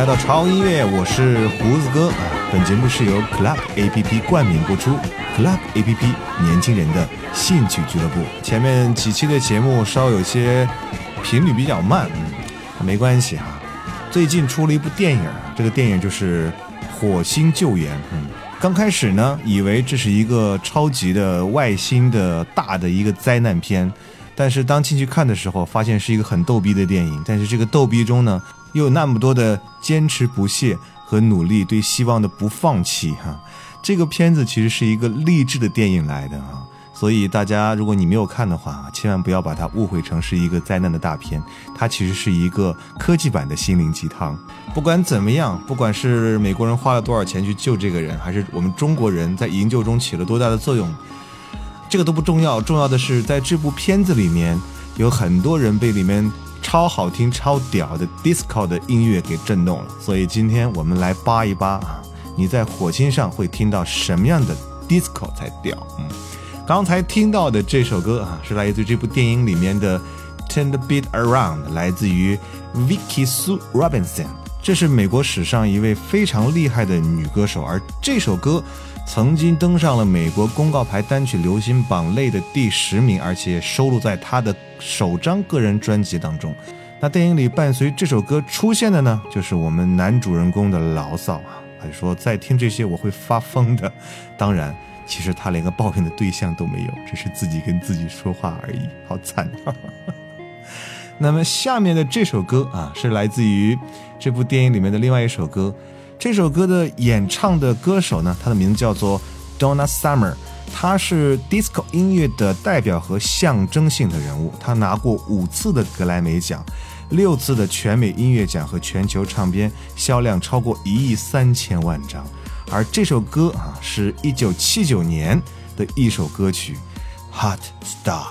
来到潮音乐，我是胡子哥啊。本节目是由 Club A P P 冠名播出，Club A P P 年轻人的兴趣俱乐部。前面几期的节目稍有些频率比较慢，嗯，没关系哈。最近出了一部电影，这个电影就是《火星救援》。嗯，刚开始呢，以为这是一个超级的外星的大的一个灾难片。但是当进去看的时候，发现是一个很逗逼的电影。但是这个逗逼中呢，又有那么多的坚持不懈和努力，对希望的不放弃哈。这个片子其实是一个励志的电影来的啊。所以大家如果你没有看的话，千万不要把它误会成是一个灾难的大片。它其实是一个科技版的心灵鸡汤。不管怎么样，不管是美国人花了多少钱去救这个人，还是我们中国人在营救中起了多大的作用。这个都不重要，重要的是在这部片子里面，有很多人被里面超好听、超屌的 disco 的音乐给震动了。所以今天我们来扒一扒啊，你在火星上会听到什么样的 disco 才屌？嗯，刚才听到的这首歌啊，是来自于这部电影里面的《Turn the Beat Around》，来自于 Vicky Sue Robinson，这是美国史上一位非常厉害的女歌手，而这首歌。曾经登上了美国公告牌单曲流行榜类的第十名，而且收录在他的首张个人专辑当中。那电影里伴随这首歌出现的呢，就是我们男主人公的牢骚啊，他说再听这些我会发疯的。当然，其实他连个抱怨的对象都没有，只是自己跟自己说话而已，好惨。那么下面的这首歌啊，是来自于这部电影里面的另外一首歌。这首歌的演唱的歌手呢，他的名字叫做 Donna Summer，他是 disco 音乐的代表和象征性的人物。他拿过五次的格莱美奖，六次的全美音乐奖和全球唱片销量超过一亿三千万张。而这首歌啊，是一九七九年的一首歌曲《Hot Star》。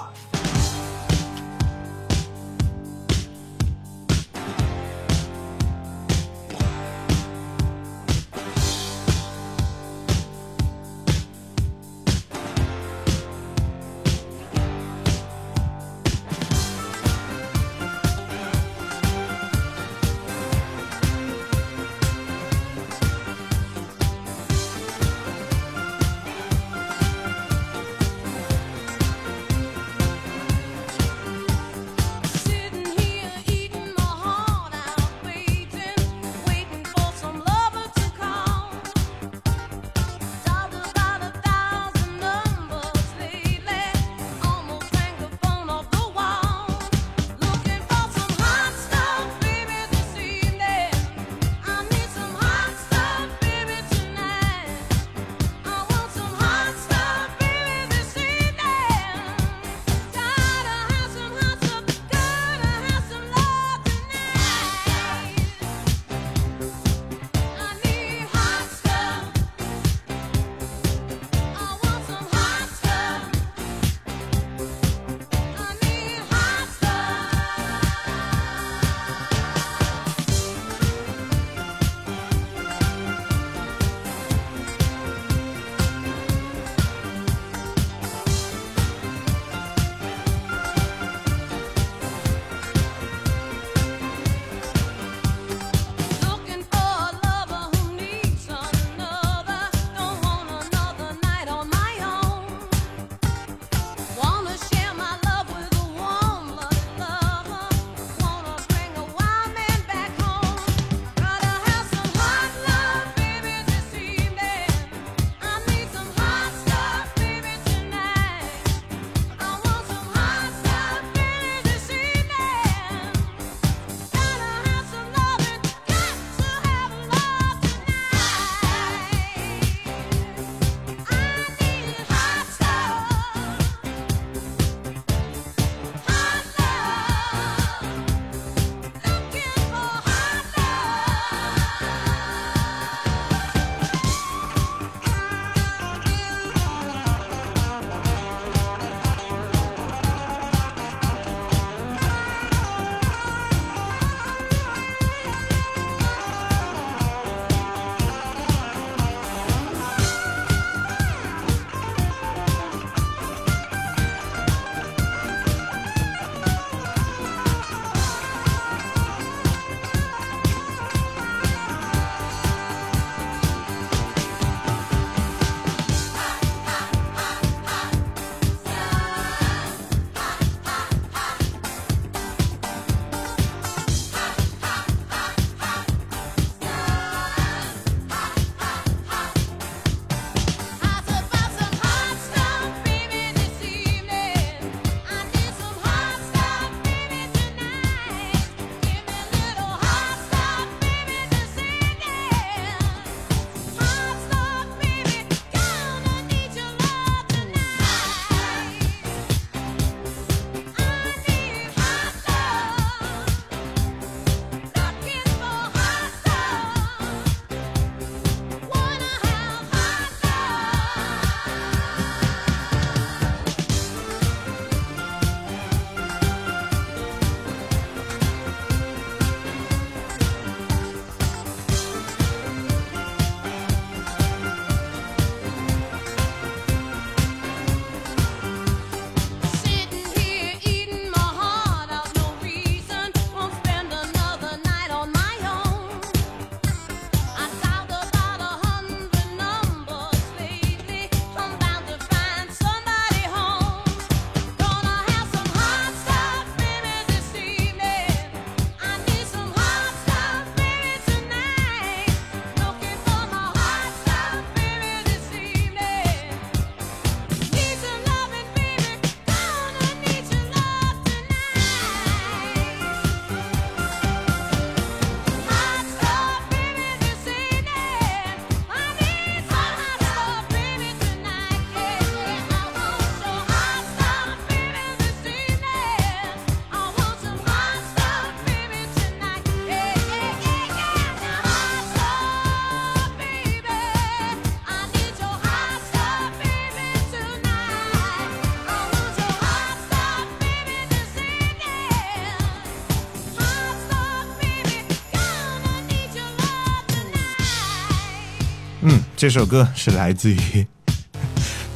这首歌是来自于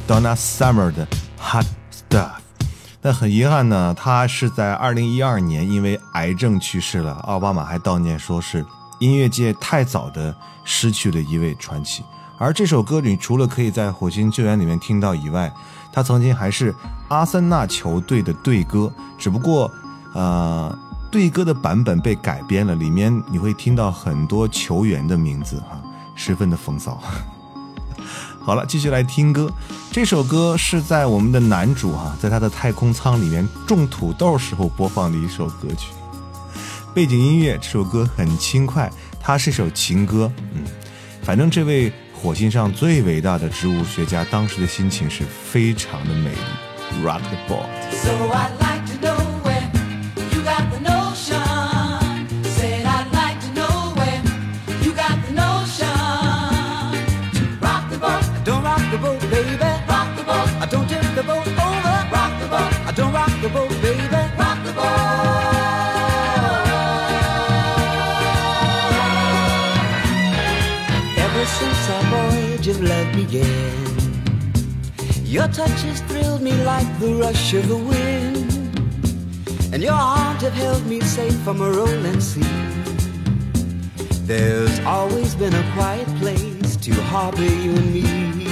Donna Summer 的 Hot Stuff。但很遗憾呢，他是在二零一二年因为癌症去世了。奥巴马还悼念说是音乐界太早的失去了一位传奇。而这首歌你除了可以在《火星救援》里面听到以外，他曾经还是阿森纳球队的队歌，只不过，呃，队歌的版本被改编了，里面你会听到很多球员的名字哈。十分的风骚。好了，继续来听歌。这首歌是在我们的男主哈，在他的太空舱里面种土豆时候播放的一首歌曲。背景音乐，这首歌很轻快，它是一首情歌。嗯，反正这位火星上最伟大的植物学家当时的心情是非常的美丽。Rock the boat。Began. Your touch has thrilled me like the rush of the wind, and your arms have held me safe from a rolling sea. There's always been a quiet place to harbor you and me.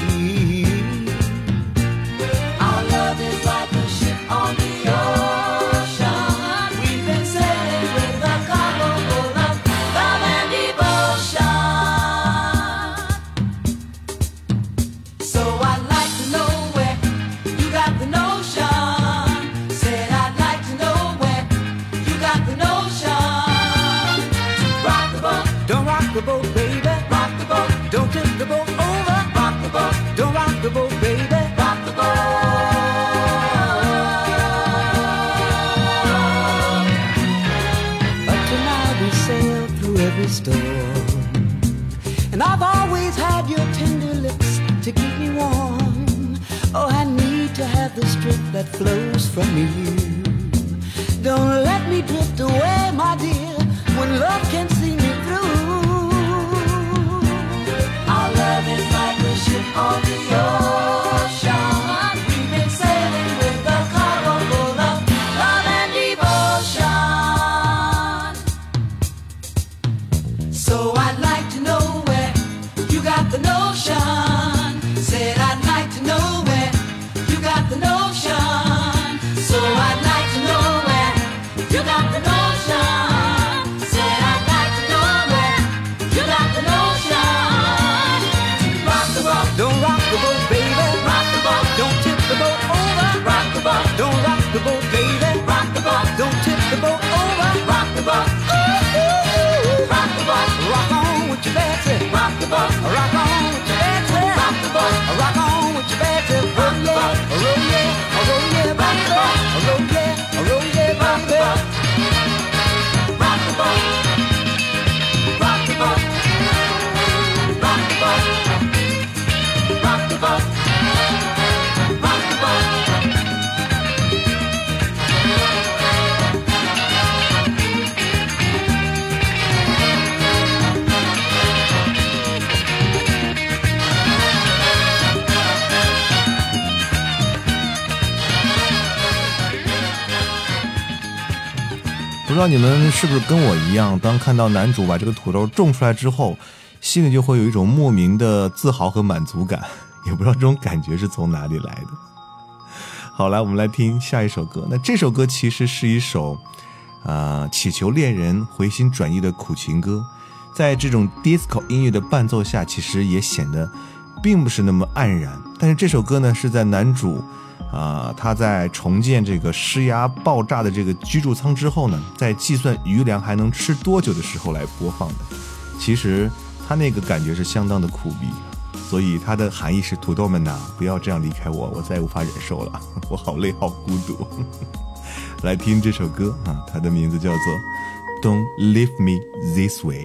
Rock on with your bad self. Rock the boat. Rock on with your bad Rock the boat. Roll yeah, roll yeah, rock the boat. Roll 道你们是不是跟我一样，当看到男主把这个土豆种出来之后，心里就会有一种莫名的自豪和满足感，也不知道这种感觉是从哪里来的。好，来我们来听下一首歌。那这首歌其实是一首，啊，祈求恋人回心转意的苦情歌，在这种 disco 音乐的伴奏下，其实也显得并不是那么黯然。但是这首歌呢，是在男主。啊，他在重建这个施压爆炸的这个居住舱之后呢，在计算余粮还能吃多久的时候来播放的。其实他那个感觉是相当的苦逼，所以它的含义是：土豆们呐，不要这样离开我，我再也无法忍受了，我好累，好孤独。来听这首歌啊，它的名字叫做《Don't Leave Me This Way》。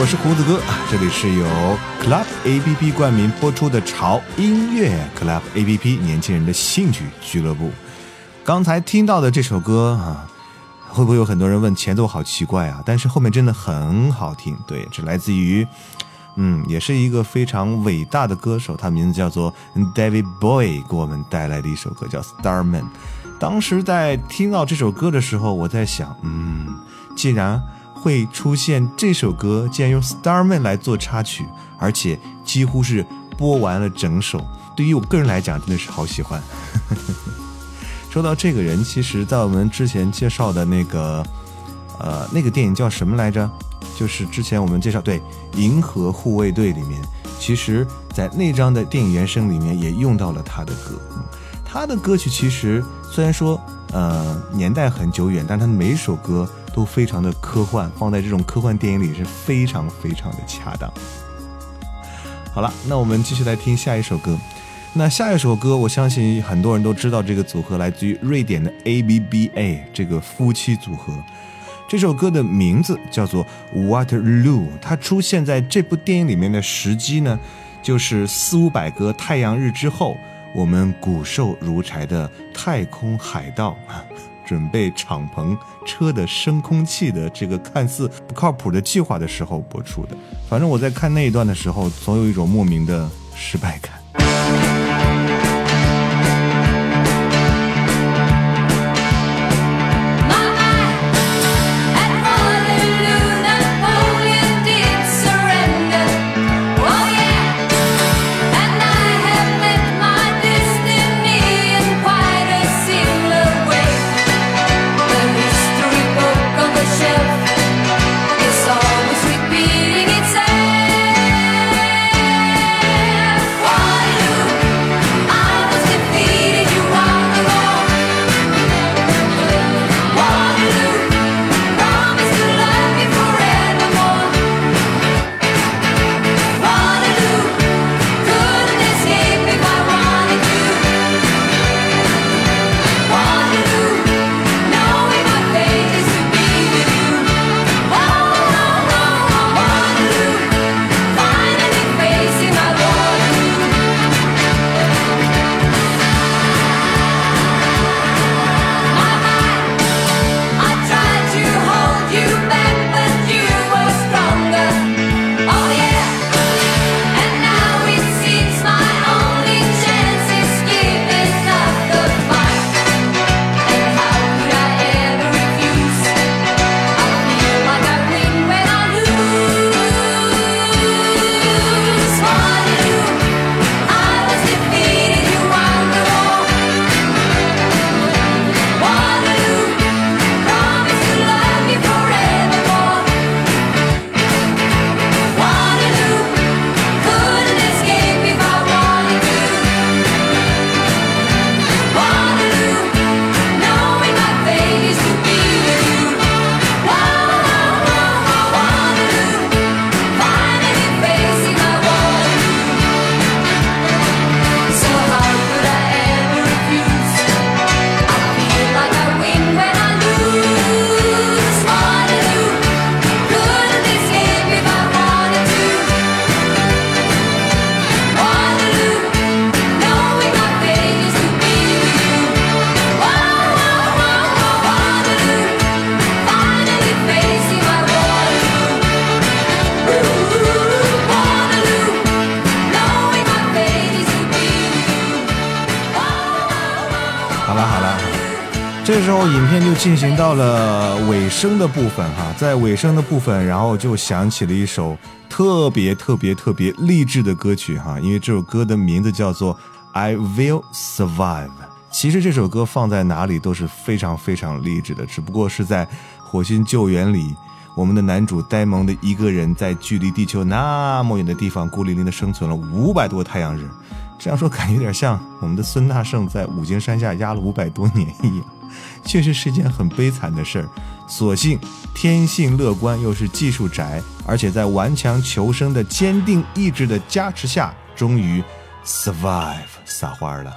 我是胡子哥，啊这里是由 Club APP 冠名播出的潮音乐 Club APP 年轻人的兴趣俱乐部。刚才听到的这首歌啊，会不会有很多人问前奏好奇怪啊？但是后面真的很好听。对，这来自于，嗯，也是一个非常伟大的歌手，他名字叫做 David Bowie，给我们带来的一首歌叫《Starman》。当时在听到这首歌的时候，我在想，嗯，既然会出现这首歌，竟然用 Starman 来做插曲，而且几乎是播完了整首，对于我个人来讲，真的是好喜欢。说到这个人，其实在我们之前介绍的那个，呃，那个电影叫什么来着？就是之前我们介绍对《银河护卫队》里面，其实在那张的电影原声里面也用到了他的歌。他的歌曲其实虽然说呃年代很久远，但他每一首歌都非常的科幻，放在这种科幻电影里是非常非常的恰当。好了，那我们继续来听下一首歌。那下一首歌，我相信很多人都知道，这个组合来自于瑞典的 ABBA 这个夫妻组合。这首歌的名字叫做《Waterloo》，它出现在这部电影里面的时机呢，就是四五百个太阳日之后，我们骨瘦如柴的太空海盗，准备敞篷车的升空器的这个看似不靠谱的计划的时候播出的。反正我在看那一段的时候，总有一种莫名的失败感。就进行到了尾声的部分哈，在尾声的部分，然后就响起了一首特别特别特别励志的歌曲哈，因为这首歌的名字叫做《I Will Survive》。其实这首歌放在哪里都是非常非常励志的，只不过是在火星救援里，我们的男主呆萌的一个人在距离地球那么远的地方孤零零的生存了五百多太阳日。这样说感觉有点像我们的孙大圣在五经山下压了五百多年一样，确实是件很悲惨的事儿。所幸天性乐观，又是技术宅，而且在顽强求生的坚定意志的加持下，终于 survive 撒花了。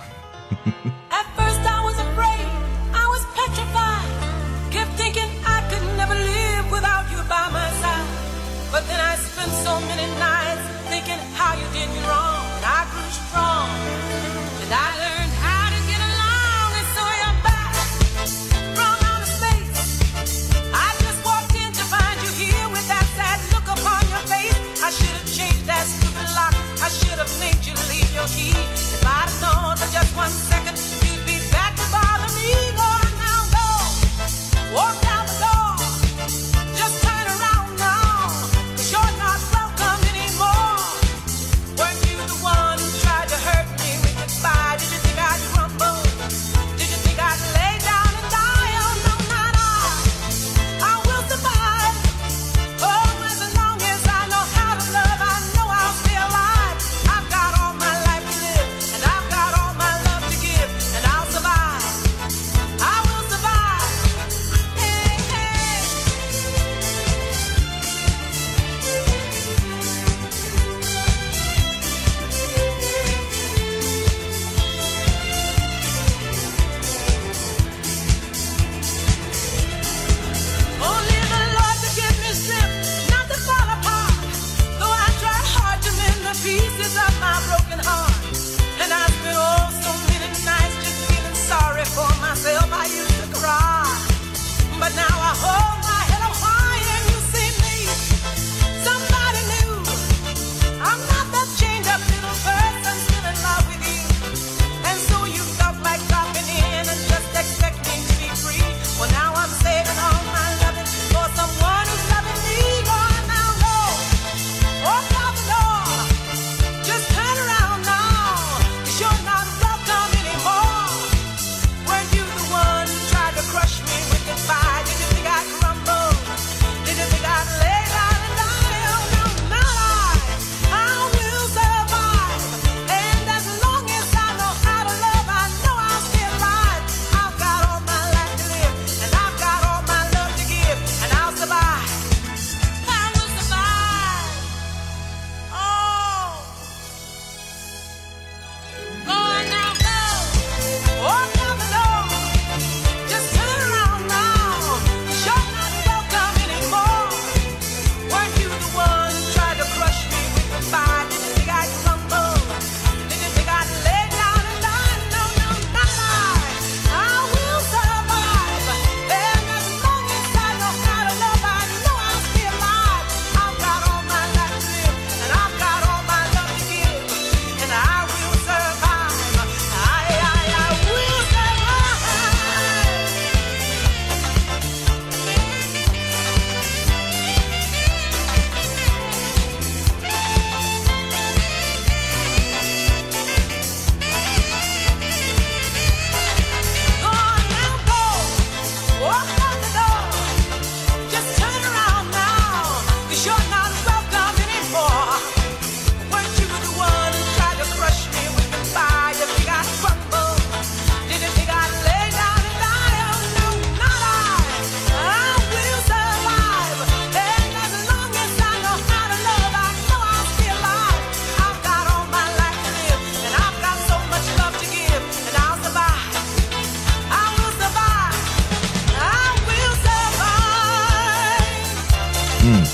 嗯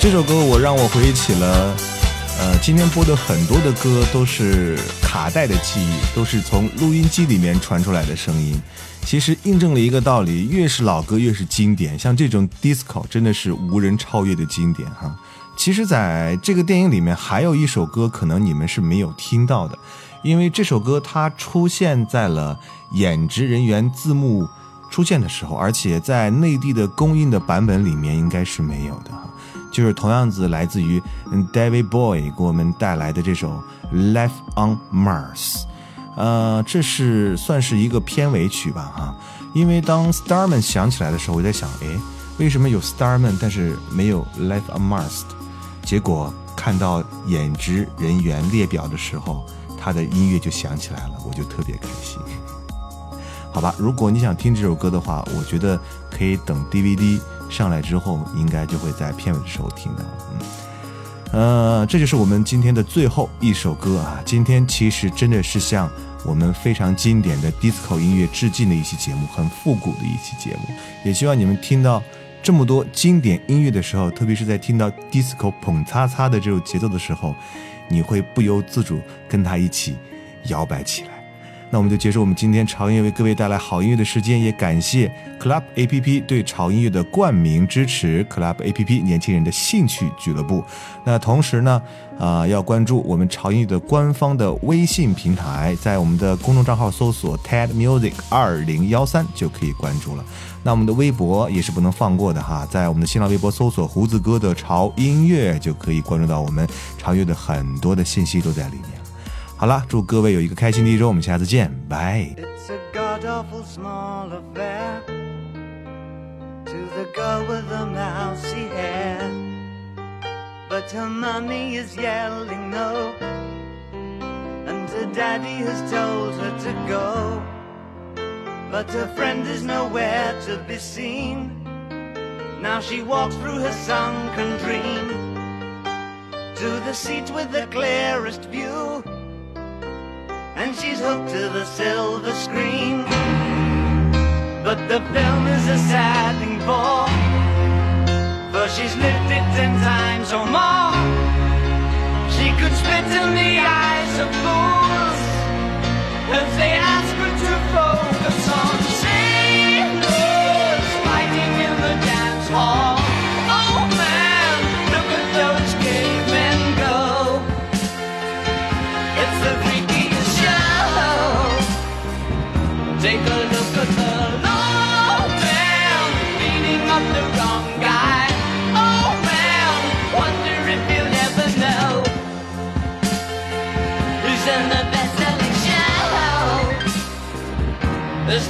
这首歌我让我回忆起了，呃，今天播的很多的歌都是卡带的记忆，都是从录音机里面传出来的声音。其实印证了一个道理：越是老歌越是经典。像这种 disco 真的是无人超越的经典哈。其实，在这个电影里面还有一首歌，可能你们是没有听到的，因为这首歌它出现在了演职人员字幕出现的时候，而且在内地的公映的版本里面应该是没有的哈。就是同样子来自于嗯 David Bowie 给我们带来的这首《Life on Mars》，呃，这是算是一个片尾曲吧哈。因为当 Starman 响起来的时候，我在想，诶，为什么有 Starman 但是没有 Life on Mars？结果看到演职人员列表的时候，他的音乐就响起来了，我就特别开心。好吧，如果你想听这首歌的话，我觉得可以等 DVD 上来之后，应该就会在片尾的时候听到。嗯，呃，这就是我们今天的最后一首歌啊。今天其实真的是向我们非常经典的 disco 音乐致敬的一期节目，很复古的一期节目。也希望你们听到这么多经典音乐的时候，特别是在听到 disco 捧擦擦的这种节奏的时候，你会不由自主跟它一起摇摆起来。那我们就结束我们今天潮音乐为各位带来好音乐的时间，也感谢 Club A P P 对潮音乐的冠名支持，Club A P P 年轻人的兴趣俱乐部。那同时呢，啊、要关注我们潮音乐的官方的微信平台，在我们的公众账号搜索 TED Music 二零幺三就可以关注了。那我们的微博也是不能放过的哈，在我们的新浪微博搜索胡子哥的潮音乐就可以关注到我们潮音乐的很多的信息都在里面。好了，祝各位有一个开心的一周，我们下次见，拜。 It's a god awful small affair to the girl with the mousy hair. But her mummy is yelling no, and her daddy has told her to go. But her friend is nowhere to be seen. Now she walks through her sunken dream to the seat with the clearest view and she's hooked to the silver screen. But the film is a sad thing for, for she's lived it ten times or more. She could spit in the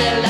se la